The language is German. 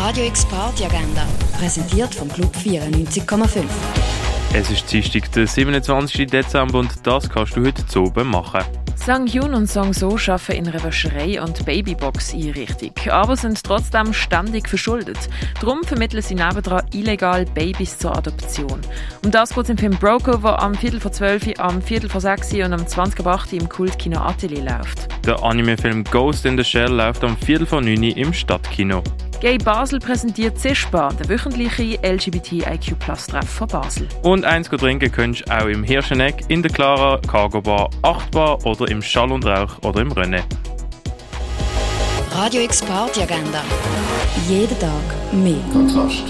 Radio X Party Agenda, präsentiert vom Club 94,5. Es ist Dienstag, der 27. Dezember und das kannst du heute zu oben machen. Sang Hyun und Song So arbeiten in einer Wäscherei und Babybox-Einrichtung, aber sind trotzdem ständig verschuldet. Darum vermitteln sie nebendran illegal Babys zur Adoption. Um das geht es im Film Brokeover am Viertel vor 12, am Viertel vor 6 und am 20 vor 8 im Kultkino Atelier läuft. Der Anime-Film Ghost in the Shell läuft am Viertel vor 9 im Stadtkino. Gay Basel präsentiert Zischbar, der wöchentliche LGBTIQ-Plus-Treff von Basel. Und eins trinken könntest du auch im Hirscheneck, in der Clara, Cargo Bar, 8 Bar oder im Schall und Rauch oder im Rennen. Radio X Party Agenda. Jeden Tag mehr. Kontrast.